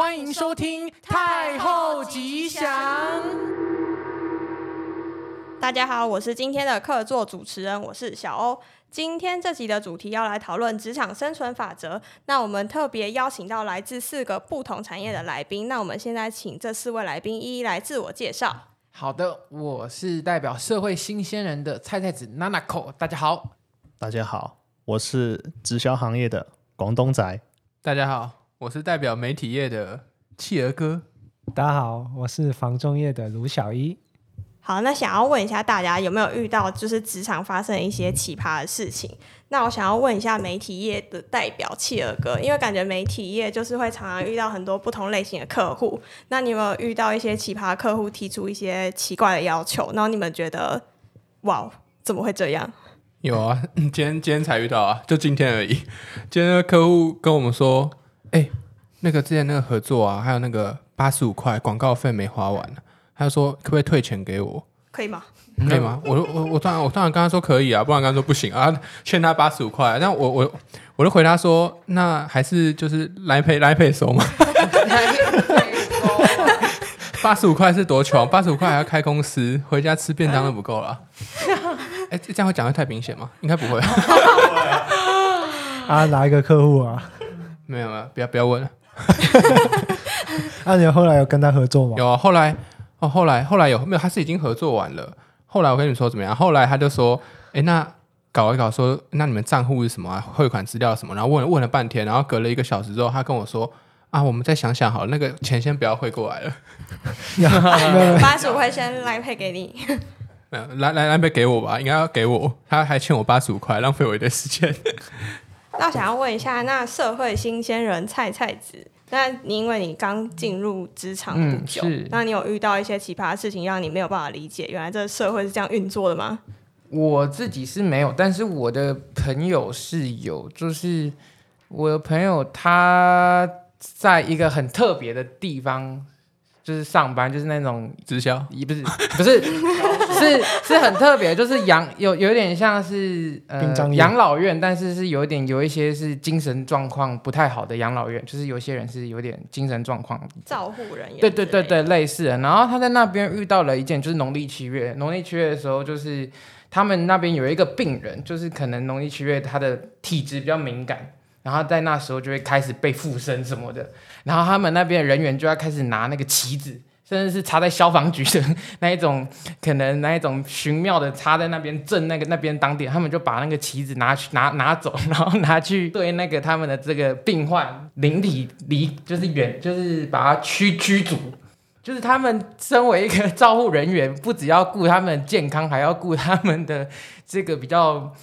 欢迎收听太后吉祥。大家好，我是今天的客座主持人，我是小欧。今天这集的主题要来讨论职场生存法则。那我们特别邀请到来自四个不同产业的来宾。那我们现在请这四位来宾一一来自我介绍。好的，我是代表社会新鲜人的菜菜子 Nanako。大家好，大家好，我是直销行业的广东仔。大家好，我是代表媒体业的企鹅哥。大家好，我是房仲业的卢小一。好，那想要问一下大家有没有遇到就是职场发生一些奇葩的事情？那我想要问一下媒体业的代表企鹅哥，因为感觉媒体业就是会常常遇到很多不同类型的客户。那你有没有遇到一些奇葩客户提出一些奇怪的要求？然后你们觉得哇，怎么会这样？有啊，今天今天才遇到啊，就今天而已。今天那个客户跟我们说，哎、欸，那个之前那个合作啊，还有那个八十五块广告费没花完。他说：“可不可以退钱给我？可以吗？可以吗？我我我当然我当然跟他说可以啊，不然刚刚说不行啊，欠他八十五块。那我我我就回答说，那还是就是来赔来赔收嘛。八十五块是多穷？八十五块还要开公司，回家吃便当都不够了。哎、欸，这样会讲的太明显吗？应该不会。啊，哪一个客户啊？没有没有，不要不要问了。那、啊、你后来有跟他合作吗？有啊，后来哦，后来后来有没有？他是已经合作完了。后来我跟你说怎么样？后来他就说，哎，那搞一搞说，说那你们账户是什么啊？汇款资料什么？然后问了问了半天，然后隔了一个小时之后，他跟我说，啊，我们再想想好了，那个钱先不要汇过来了。八十五块先来配给你。来来来赔给我吧，应该要给我。他还欠我八十五块，浪费我一堆时间。那想要问一下，那社会新鲜人菜菜子。那你因为你刚进入职场不久，嗯，那你有遇到一些奇葩的事情，让你没有办法理解，原来这个社会是这样运作的吗？我自己是没有，但是我的朋友是有，就是我的朋友他在一个很特别的地方。就是上班，就是那种直销，也不是，不是，是是很特别，就是养有有点像是呃养老院，但是是有一点有一些是精神状况不太好的养老院，就是有些人是有点精神状况，照护人员，对对对对，类似的。然后他在那边遇到了一件，就是农历七月，农历七月的时候，就是他们那边有一个病人，就是可能农历七月他的体质比较敏感。然后在那时候就会开始被附身什么的，然后他们那边的人员就要开始拿那个旗子，甚至是插在消防局的那一种，可能那一种玄妙的插在那边镇那个那边当点，他们就把那个旗子拿去拿拿走，然后拿去对那个他们的这个病患灵体离就是远就是把他驱驱逐，就是他们身为一个照护人员，不只要顾他们健康，还要顾他们的这个比较。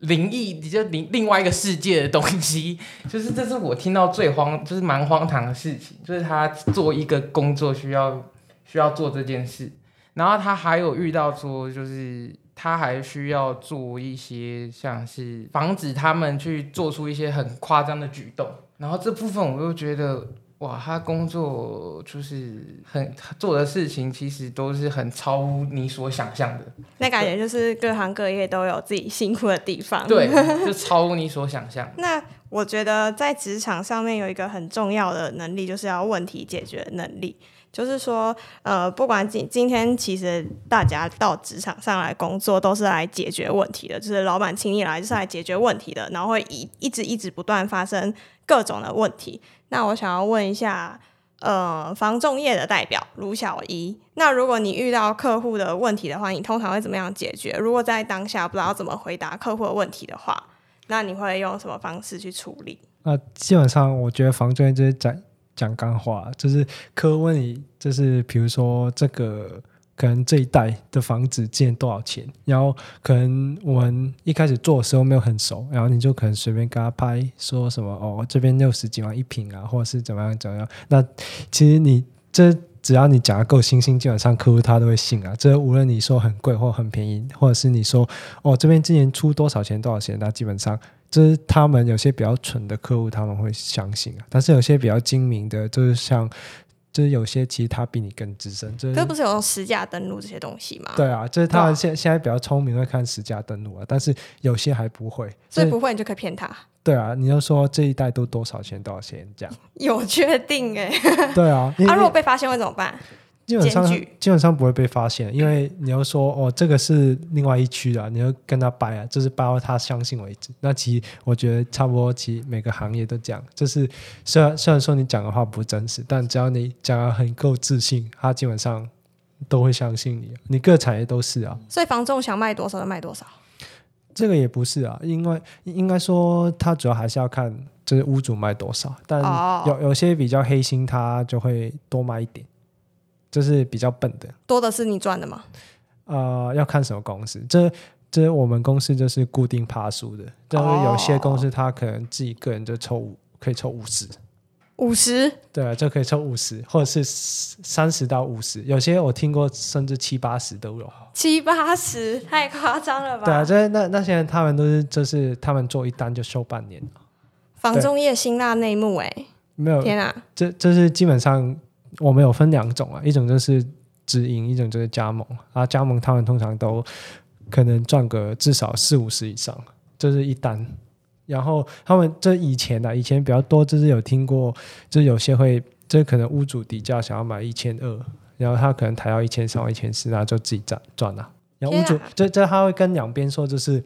灵异，你就另另外一个世界的东西，就是这是我听到最荒，就是蛮荒唐的事情，就是他做一个工作需要需要做这件事，然后他还有遇到说，就是他还需要做一些像是防止他们去做出一些很夸张的举动，然后这部分我又觉得。哇，他工作就是很做的事情，其实都是很超乎你所想象的。那感觉就是各行各业都有自己辛苦的地方。对，就超乎你所想象。那我觉得在职场上面有一个很重要的能力，就是要问题解决能力。就是说，呃，不管今今天其实大家到职场上来工作，都是来解决问题的。就是老板请你来，就是来解决问题的，然后会一一直一直不断发生各种的问题。那我想要问一下，呃，房仲业的代表卢小一，那如果你遇到客户的问题的话，你通常会怎么样解决？如果在当下不知道怎么回答客户的问题的话，那你会用什么方式去处理？那基本上我觉得房仲业就是展讲干话，就是客户问你，就是比如说这个。可能这一代的房子建多少钱？然后可能我们一开始做的时候没有很熟，然后你就可能随便给他拍说什么哦，这边六十几万一平啊，或者是怎么样怎么样。那其实你这只要你讲的够清新，基本上客户他都会信啊。这无论你说很贵或很便宜，或者是你说哦这边今年出多少钱多少钱，那基本上这是他们有些比较蠢的客户他们会相信啊。但是有些比较精明的，就是像。就是有些其实他比你更资深。就是可是不是有用实价登录这些东西吗？对啊，就是他们现现在比较聪明，会看实价登录啊，但是有些还不会。所以不会你就可以骗他。对啊，你就说这一代都多少钱多少钱这样。有确定哎、对啊，他啊，如果被发现会怎么办？基本上基本上不会被发现，因为你要说哦，这个是另外一区的，你要跟他掰啊，就是掰到他相信为止。那其实我觉得差不多，其实每个行业都这样，就是虽然虽然说你讲的话不真实，但只要你讲的很够自信，他基本上都会相信你。你各产业都是啊，所以房仲想卖多少就卖多少。这个也不是啊，因为应该说他主要还是要看就是屋主卖多少，但哦有有些比较黑心，他就会多卖一点，就是比较笨的。多的是你赚的吗？呃，要看什么公司。这这我们公司就是固定趴数的，就是有些公司他可能自己个人就抽五，可以抽五十，五十，对啊，就可以抽五十，或者是三十到五十。有些我听过甚至七八十都有。七八十，太夸张了吧？对啊，这那那些人他们都是就是他们做一单就收半年，房中业辛辣内幕哎、没有天啊！这这是基本上我们有分两种啊，一种就是直营，一种就是加盟啊。加盟他们通常都可能赚个至少四五十以上，这、就是一单。然后他们这以前啊，以前比较多，就是有听过，就是有些会，这可能屋主底价想要买一千二，然后他可能抬到一千三、一千四，然后就自己赚赚了。然后屋主这这他会跟两边说，就是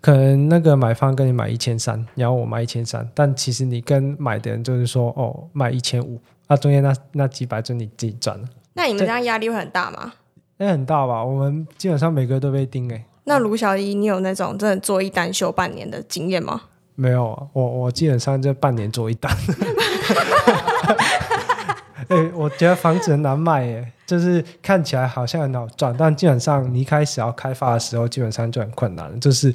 可能那个买方跟你买一千三，然后我卖一千三，但其实你跟买的人就是说哦卖一千五，那中间那那几百就你自己赚了，那你们这样压力会很大吗？那很大吧？我们基本上每个月都被盯哎、欸。那卢小一，你有那种真的做一单休半年的经验吗？没有啊，我我基本上就半年做一单。哎、欸，我觉得房子很难卖耶，就是看起来好像很好赚，但基本上你一开始要开发的时候，基本上就很困难。就是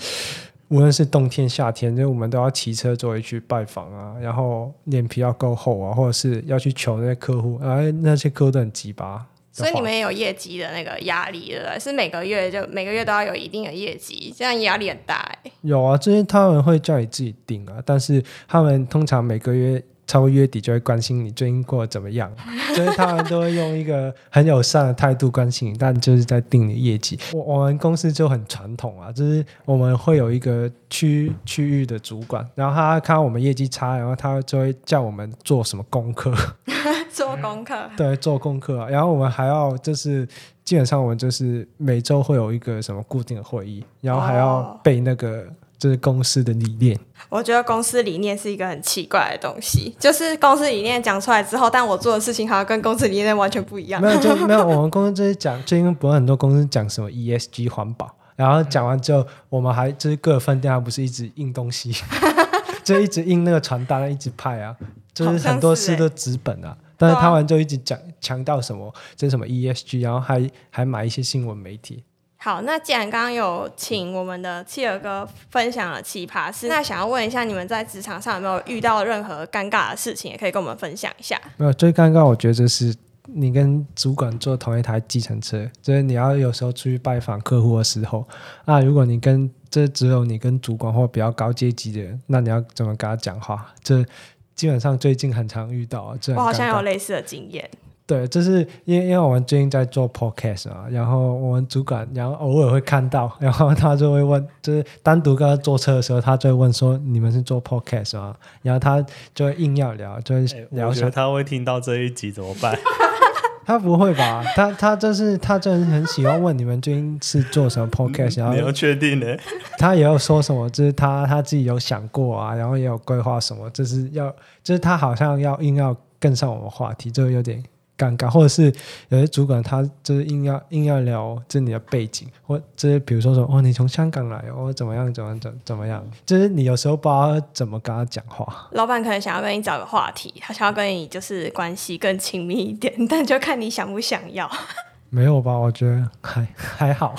无论是冬天夏天，就我们都要骑车作为去拜访啊，然后脸皮要够厚啊，或者是要去求那些客户，哎，那些客户都很鸡巴。所以你们也有业绩的那个压力，对不对？是每个月就每个月都要有一定的业绩，这样压力很大哎。有啊，这些他们会叫你自己定啊，但是他们通常每个月超过月底就会关心你最近过得怎么样，就是他们都会用一个很友善的态度关心你，但就是在定你业绩。我我们公司就很传统啊，就是我们会有一个区区域的主管，然后他看到我们业绩差，然后他就会叫我们做什么功课。做功课，对，做功课啊，然后我们还要就是基本上我们就是每周会有一个什么固定的会议，然后还要背那个就是公司的理念。我觉得公司理念是一个很奇怪的东西，就是公司理念讲出来之后，但我做的事情好像跟公司理念完全不一样。没有就 没有，我们公司就是讲，最近不是很多公司讲什么 ESG 环保，然后讲完之后，我们还就是各分店还不是一直印东西，就一直印那个传单，一直派啊，就是很多事都纸本啊。但是他们就一直讲强调什么，这是什么 ESG，然后还还买一些新闻媒体。好，那既然刚刚有请我们的企鹅哥分享了奇葩事，那想要问一下，你们在职场上有没有遇到任何尴尬的事情，也可以跟我们分享一下。没有，最尴尬我觉得就是你跟主管坐同一台计程车，就是你要有时候出去拜访客户的时候，啊，如果你跟这只有你跟主管或比较高阶级的人，那你要怎么跟他讲话？这基本上最近很常遇到，这我好像有类似的经验。对，就是因为因为我们最近在做 podcast 啊，然后我们主管然后偶尔会看到，然后他就会问，就是单独跟他坐车的时候，他就会问说：“你们是做 podcast 吗？”然后他就会硬要聊，就会聊。我觉得他会听到这一集怎么办？他不会吧？他他就是他真的很喜欢问你们最近是做什么 podcast，然后你要确定呢？他也有说什么，就是他他自己有想过啊，然后也有规划什么，就是要就是他好像要硬要跟上我们话题，就有点。尴尬，或者是有些主管他就是硬要硬要聊这你的背景，或就是比如说说哦，你从香港来哦，怎么样怎么样怎怎么样，就是你有时候不知道怎么跟他讲话。老板可能想要跟你找个话题，他想要跟你就是关系更亲密一点，但就看你想不想要。没有吧？我觉得还还好。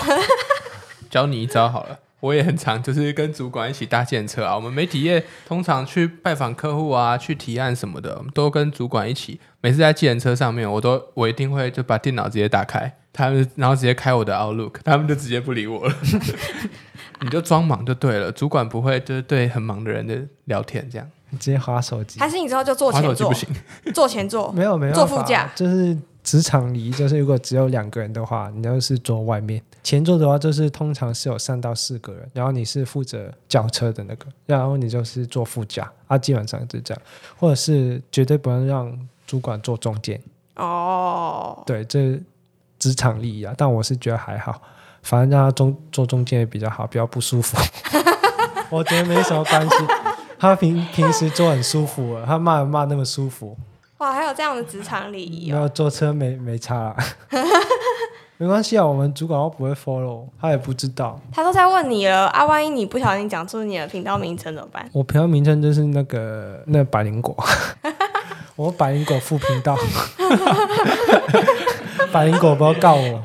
教你一招好了。我也很常，就是跟主管一起搭建车啊。我们媒体业通常去拜访客户啊，去提案什么的，都跟主管一起。每次在计程车上面，我都我一定会就把电脑直接打开，他们然后直接开我的 Outlook，他们就直接不理我了。你就装忙就对了，主管不会就是对很忙的人的聊天这样。你直接划手机，还是你之后就坐滑手前座机不行，坐前座？没有没有坐副驾就是职场礼仪，就是如果只有两个人的话，你就是坐外面。前座的话，就是通常是有三到四个人，然后你是负责轿车的那个，然后你就是坐副驾啊，基本上就这样，或者是绝对不能让主管坐中间。哦，对，这职场礼仪啊，但我是觉得还好，反正让他中坐中间也比较好，比较不舒服。我觉得没什么关系。他平平时坐很舒服了，他骂人骂那么舒服。哇，还有这样的职场礼仪哦！然后坐车没没差啦，没关系啊，我们主管都不会 follow，他也不知道。他都在问你了啊，万一你不小心讲出你的频道名称怎么办？我频道名称就是那个那个、百灵果，我百灵果副频道，百灵果不要告我。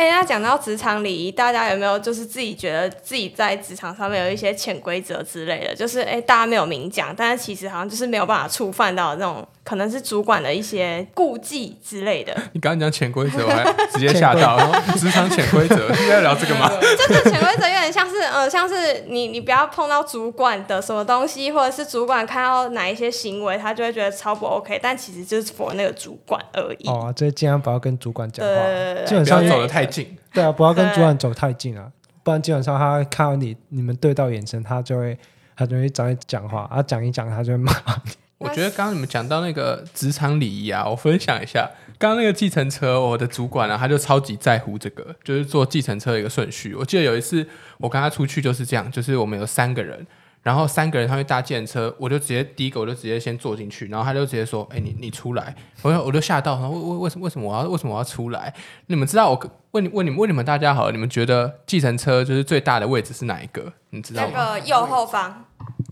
哎、欸，那讲到职场礼仪，大家有没有就是自己觉得自己在职场上面有一些潜规则之类的？就是哎、欸，大家没有明讲，但是其实好像就是没有办法触犯到那种可能是主管的一些顾忌之类的。你刚刚讲潜规则，我还直接吓到。职场潜规则，现在聊这个吗？就是潜规则有点像是呃，像是你你不要碰到主管的什么东西，或者是主管看到哪一些行为，他就会觉得超不 OK，但其实就是 for 那个主管而已。哦，这尽量不要跟主管讲话，基本上走的太近。对啊，不要跟主管走太近啊，不然基本上他看到你，你们对到眼神，他就会他就会找你讲话，啊讲一讲他就会骂你。我觉得刚刚你们讲到那个职场礼仪啊，我分享一下，刚刚那个计程车，我的主管啊，他就超级在乎这个，就是坐计程车的一个顺序。我记得有一次我跟他出去就是这样，就是我们有三个人。然后三个人他会搭建车，我就直接第一个我就直接先坐进去，然后他就直接说：“哎，你你出来。”我我就吓到，然后为为为什么为什么我要为什么我要出来？你们知道我问你问你们问你们大家好了，你们觉得计程车就是最大的位置是哪一个？你知道吗？那个右后方，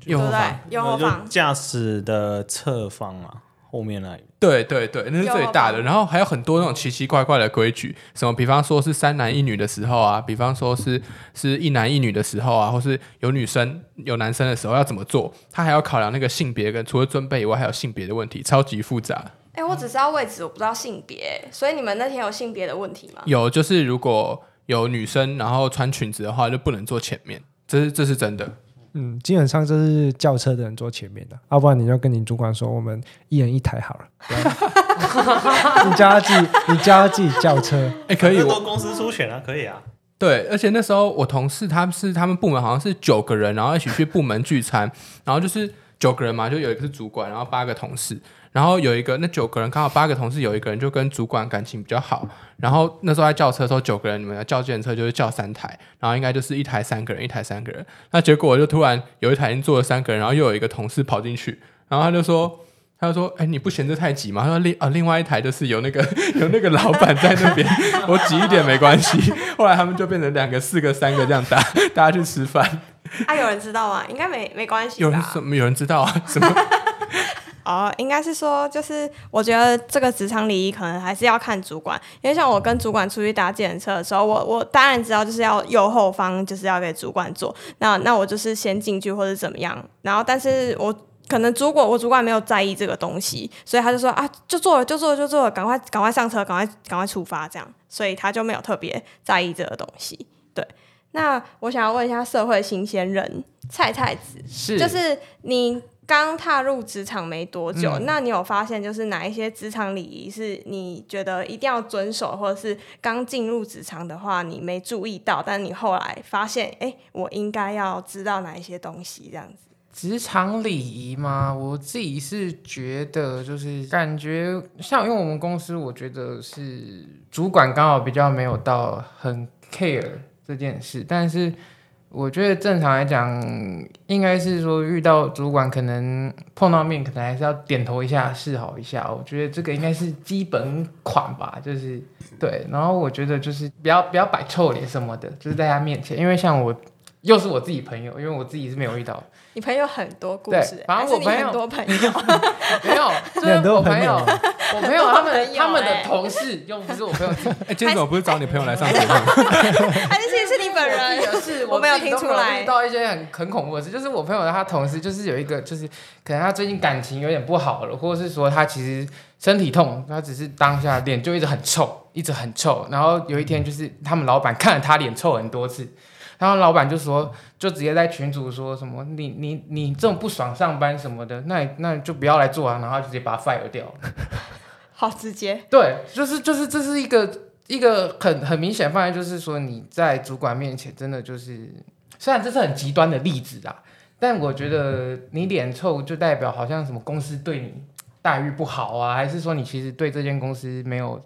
右后方，右后方，驾驶的侧方嘛。后面那里，对对对，那是最大的。然后还有很多那种奇奇怪怪的规矩，什么比方说是三男一女的时候啊，比方说是是一男一女的时候啊，或是有女生有男生的时候要怎么做，他还要考量那个性别跟除了尊卑以外，还有性别的问题，超级复杂。哎，我只知道位置，我不知道性别，所以你们那天有性别的问题吗？有，就是如果有女生然后穿裙子的话，就不能坐前面，这是这是真的。嗯，基本上就是轿车的人坐前面的，要不然你就跟你主管说，我们一人一台好了。你叫他自己，你叫他自己轿车，哎、欸，可以，我公司出钱啊，可以啊。对，而且那时候我同事他们是他们部门好像是九个人，然后一起去部门聚餐，然后就是九个人嘛，就有一个是主管，然后八个同事。然后有一个，那九个人刚好八个同事，有一个人就跟主管感情比较好。然后那时候在叫车的时候，九个人你们要叫计程车就是叫三台，然后应该就是一台三个人，一台三个人。那结果我就突然有一台已经坐了三个人，然后又有一个同事跑进去，然后他就说，他就说，哎，你不嫌这太挤吗？他说另啊另外一台就是有那个有那个老板在那边，我挤一点没关系。后来他们就变成两个、四个、三个这样搭，大家去吃饭。啊，有人知道吗？应该没没关系。有人什么？有人知道啊？什么？哦，应该是说，就是我觉得这个职场礼仪可能还是要看主管，因为像我跟主管出去搭计程车的时候，我我当然知道就是要右后方就是要给主管坐，那那我就是先进去或者怎么样，然后但是我可能主管我主管没有在意这个东西，所以他就说啊，就做了就做了就做了，赶快赶快上车，赶快赶快出发这样，所以他就没有特别在意这个东西。对，那我想要问一下社会新鲜人菜菜子，是就是你。刚踏入职场没多久，嗯，那你有发现就是哪一些职场礼仪是你觉得一定要遵守，或者是刚进入职场的话你没注意到，但你后来发现，哎，我应该要知道哪一些东西这样子？职场礼仪吗？我自己是觉得就是感觉像，因为我们公司，我觉得是主管刚好比较没有到很 care 这件事，但是。我觉得正常来讲，应该是说遇到主管，可能碰到面，可能还是要点头一下，示好一下。我觉得这个应该是基本款吧，就是对。然后我觉得就是不要不要摆臭脸什么的，就是在他面前，因为像我又是我自己朋友，因为我自己是没有遇到。你朋友很多故事，反正我朋友很多朋友 没有，就是我朋友，我朋友他们 他们的同事又不是我朋友。哎，今天怎么不是找你朋友来上节目？还是其实是你本人？是我没有听出来。遇到一些很很恐怖的事，就是我朋友他同事，就是有一个，就是可能他最近感情有点不好了，或者是说他其实身体痛，他只是当下脸就一直很臭，一直很臭。然后有一天，就是他们老板看了他脸臭很多次。然后老板就说，就直接在群主说什么，你你你这种不爽上班什么的，那那就不要来做啊，然后直接把他 fire 掉。好直接。对，就是就是这是一个一个很很明显放在，就是说你在主管面前真的就是，虽然这是很极端的例子啊，但我觉得你脸臭就代表好像什么公司对你待遇不好啊，还是说你其实对这间公司没有。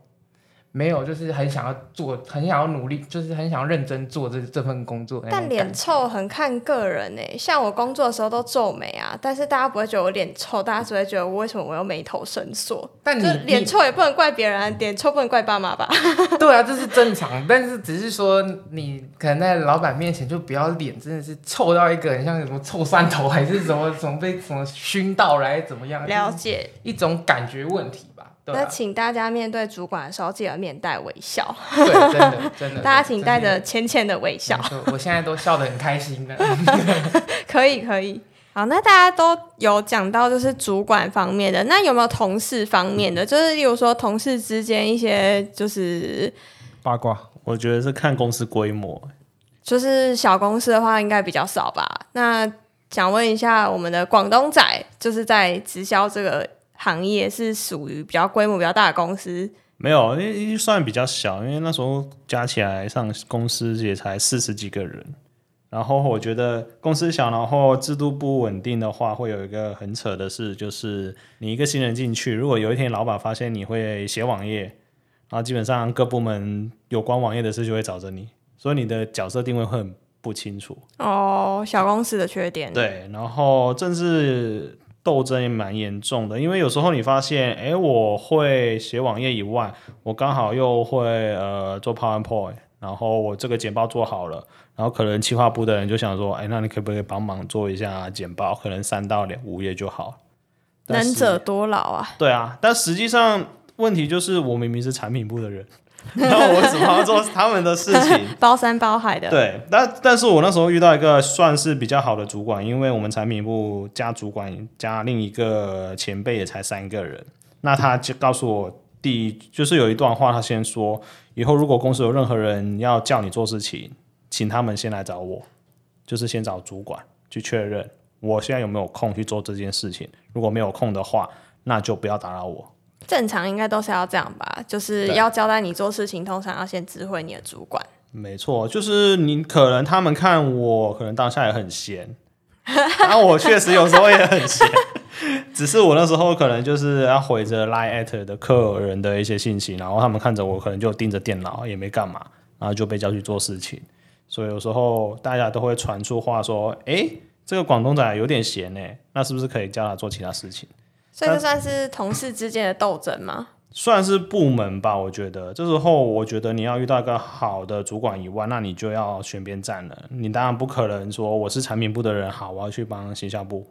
没有，就是很想要做，很想要努力，就是很想要认真做这这份工作。但脸臭很看个人诶，像我工作的时候都皱眉啊，但是大家不会觉得我脸臭，大家只会觉得我为什么我又眉头深锁。但你脸臭也不能怪别人，脸臭不能怪爸妈吧？对啊，这是正常，但是只是说你可能在老板面前就不要脸真的是臭到一个很像什么臭蒜头，还是什么什么被什么熏到来怎么样？了解，一种感觉问题。啊、那请大家面对主管的时候，记得面带微笑。对，真的 真的。大家请带着浅浅的微笑。我现在都笑得很开心的。可以可以。好，那大家都有讲到就是主管方面的，那有没有同事方面的？就是例如说同事之间一些就是八卦。我觉得是看公司规模。就是小公司的话，应该比较少吧？那想问一下，我们的广东仔，就是在直销这个。行业是属于比较规模比较大的公司，没有，因为算比较小，因为那时候加起来上公司也才四十几个人。然后我觉得公司小，然后制度不稳定的话，会有一个很扯的事，就是你一个新人进去，如果有一天老板发现你会写网页，然后基本上各部门有关网页的事就会找着你，所以你的角色定位会很不清楚。哦，小公司的缺点。对，然后正是。斗争也蛮严重的，因为有时候你发现，哎，我会写网页以外，我刚好又会呃做 PowerPoint，然后我这个简报做好了，然后可能企划部的人就想说，哎，那你可不可以帮忙做一下简报？可能三到两五页就好。能者多劳啊。对啊，但实际上问题就是，我明明是产品部的人。那我怎么要做他们的事情？包山包海的。对，但但是我那时候遇到一个算是比较好的主管，因为我们产品部加主管加另一个前辈也才三个人。那他就告诉我，第一就是有一段话，他先说，以后如果公司有任何人要叫你做事情，请他们先来找我，就是先找主管去确认我现在有没有空去做这件事情。如果没有空的话，那就不要打扰我。正常应该都是要这样吧，就是要交代你做事情，通常要先知会你的主管。没错，就是你可能他们看我，可能当下也很闲，然 后我确实有时候也很闲，只是我那时候可能就是要回着 line at 的客人的一些信息，然后他们看着我，可能就盯着电脑也没干嘛，然后就被叫去做事情。所以有时候大家都会传出话说，哎，这个广东仔有点闲呢，那是不是可以叫他做其他事情？所以这算是同事之间的斗争吗？算是部门吧，我觉得。这时候，我觉得你要遇到一个好的主管以外，那你就要选边站了。你当然不可能说我是产品部的人，好，我要去帮行销部。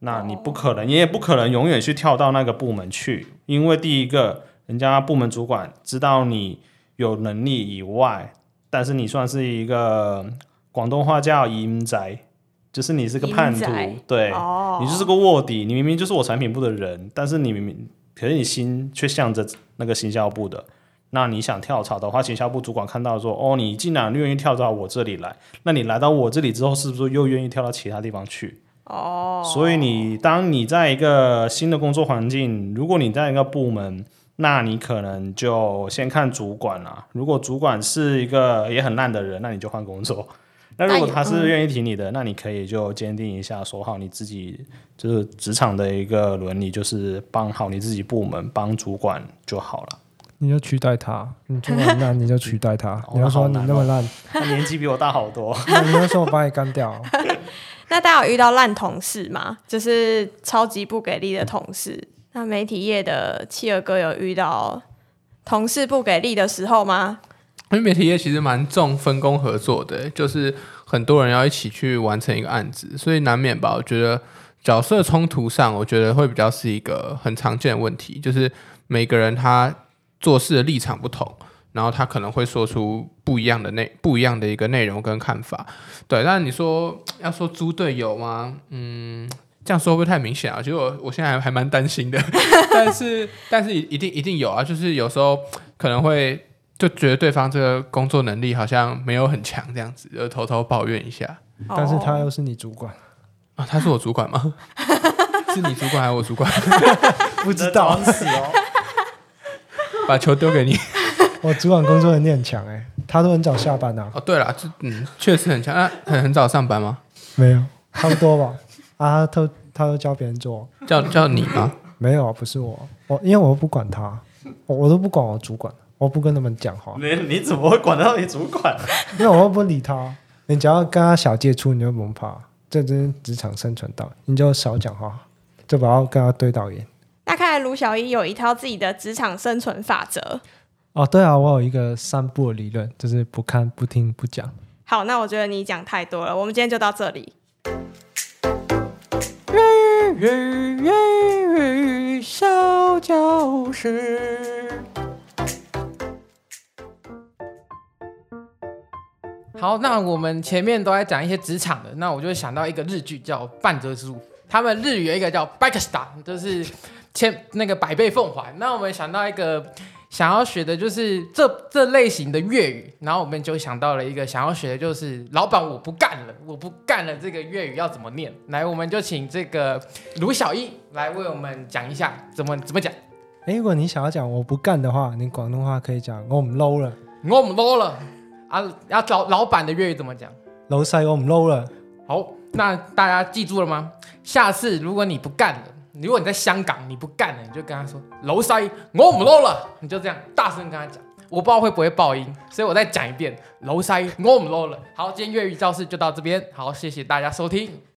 那你不可能，你也不可能永远去跳到那个部门去，因为第一个，人家部门主管知道你有能力以外，但是你算是一个广东话叫阴宅。就是你是个叛徒，对、哦、你就是个卧底。你明明就是我产品部的人，但是你明明，可是你心却向着那个行销部的。那你想跳槽的话，行销部主管看到说，哦，你竟然愿意跳到我这里来，那你来到我这里之后，是不是又愿意跳到其他地方去？哦，所以你当你在一个新的工作环境，如果你在一个部门，那你可能就先看主管啦。如果主管是一个也很烂的人，那你就换工作。那如果他是愿意听你的，那你可以就坚定一下，说好你自己就是职场的一个伦理，就是帮好你自己部门，帮主管就好了。你就取代他，你这么烂，你就取代他。你要说你那么烂，他年纪比我大好多。你要说我把你干掉。那大家有遇到烂同事吗？就是超级不给力的同事。那媒体业的企鹅哥有遇到同事不给力的时候吗？因为媒体业其实蛮重分工合作的，就是很多人要一起去完成一个案子，所以难免吧。我觉得角色冲突上，我觉得会比较是一个很常见的问题，就是每个人他做事的立场不同，然后他可能会说出不一样的内不一样的一个内容跟看法。对，但你说要说猪队友吗？嗯，这样说会不会太明显啊？其实我我现在还还蛮担心的，但是但是一定一定有啊，就是有时候可能会。就觉得对方这个工作能力好像没有很强，这样子就偷偷抱怨一下。但是他哦又是你主管，啊，他是我主管吗？是你主管还是我主管？不知道。死哦！把球丢给你。我主管工作能力很强哎，他都很早下班啊。哦，对了，这嗯，确实很强。那很很早上班吗？没有，差不多吧。啊，他都他都教别人做，叫叫你吗？没有啊，不是我，我因为我又不管他，我我都不管我主管，我不跟他们讲话，你你怎么会管得到你主管？因为我又不理他。你只要跟他小接触，你就不用怕，这真是职场生存道，你就少讲话，就不要跟他对导演。那看来卢小一有一套自己的职场生存法则。哦，对啊，我有一个三不的理论，就是不看、不听、不讲。好，那我觉得你讲太多了，我们今天就到这里。小教室。好，那我们前面都在讲一些职场的，那我就想到一个日剧叫《半泽直树》，他们日语有一个叫 Bike Star，就是千那个百倍奉还。那我们想到一个想要学的就是这这类型的粤语，然后我们就想到了一个想要学的就是老板我不干了，我不干了，这个粤语要怎么念？来，我们就请这个卢小一来为我们讲一下怎么怎么讲。哎，如果你想要讲我不干的话，你广东话可以讲我唔捞了，我唔捞了啊！要找老板的粤语怎么讲？老细我唔捞了。好，那大家记住了吗？下次如果你不干了，如果你在香港你不干了，你就跟他说老细我唔捞了，你就这样大声跟他讲。我不知道会不会爆音，所以我再讲一遍，老细我唔捞了。好，今天粤语教室就到这边，好，谢谢大家收听。